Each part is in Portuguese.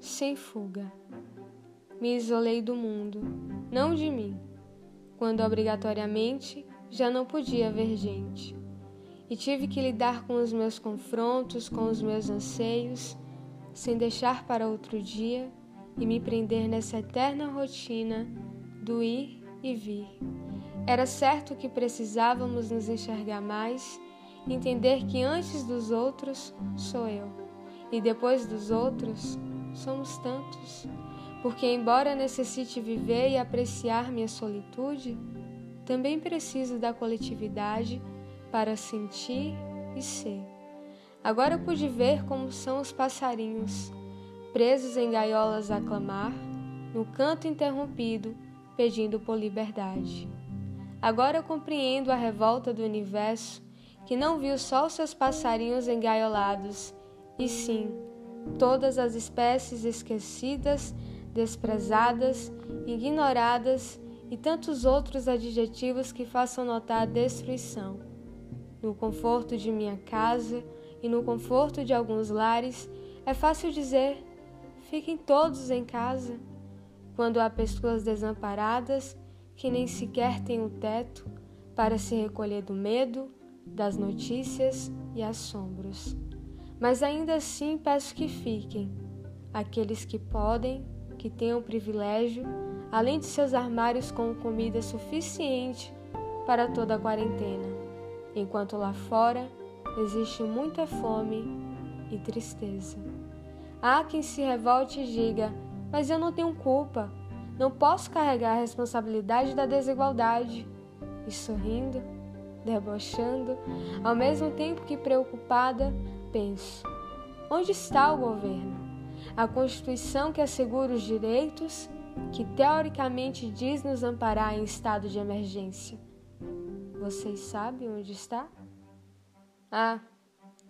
sem fuga. Me isolei do mundo, não de mim, quando obrigatoriamente já não podia ver gente. E tive que lidar com os meus confrontos, com os meus anseios, sem deixar para outro dia e me prender nessa eterna rotina do ir e vir. Era certo que precisávamos nos enxergar mais, entender que antes dos outros sou eu, e depois dos outros somos tantos. Porque, embora necessite viver e apreciar minha solitude, também preciso da coletividade para sentir e ser. Agora pude ver como são os passarinhos, presos em gaiolas a clamar, no canto interrompido, pedindo por liberdade. Agora compreendo a revolta do universo, que não viu só os seus passarinhos engaiolados, e sim todas as espécies esquecidas, desprezadas, ignoradas e tantos outros adjetivos que façam notar a destruição. No conforto de minha casa e no conforto de alguns lares, é fácil dizer: fiquem todos em casa. Quando há pessoas desamparadas que nem sequer têm o um teto para se recolher do medo, das notícias e assombros. Mas ainda assim peço que fiquem, aqueles que podem, que tenham privilégio, além de seus armários com comida suficiente para toda a quarentena, enquanto lá fora existe muita fome e tristeza. Há quem se revolte e diga: Mas eu não tenho culpa, não posso carregar a responsabilidade da desigualdade. E sorrindo, debochando, ao mesmo tempo que preocupada, penso: onde está o governo? A Constituição que assegura os direitos, que teoricamente diz nos amparar em estado de emergência. Vocês sabem onde está? Ah,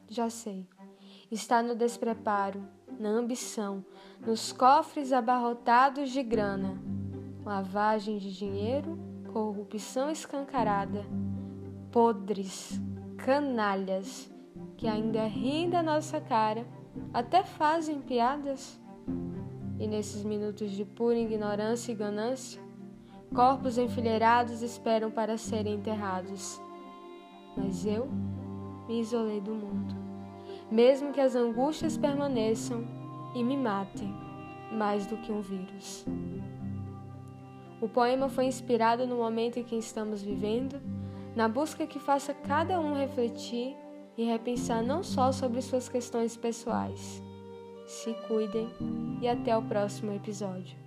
já sei. Está no despreparo, na ambição, nos cofres abarrotados de grana, lavagem de dinheiro, corrupção escancarada, podres, canalhas que ainda riem da nossa cara, até fazem piadas. E nesses minutos de pura ignorância e ganância, corpos enfileirados esperam para serem enterrados. Mas eu me isolei do mundo, mesmo que as angústias permaneçam e me matem mais do que um vírus. O poema foi inspirado no momento em que estamos vivendo, na busca que faça cada um refletir e repensar não só sobre suas questões pessoais. Se cuidem e até o próximo episódio.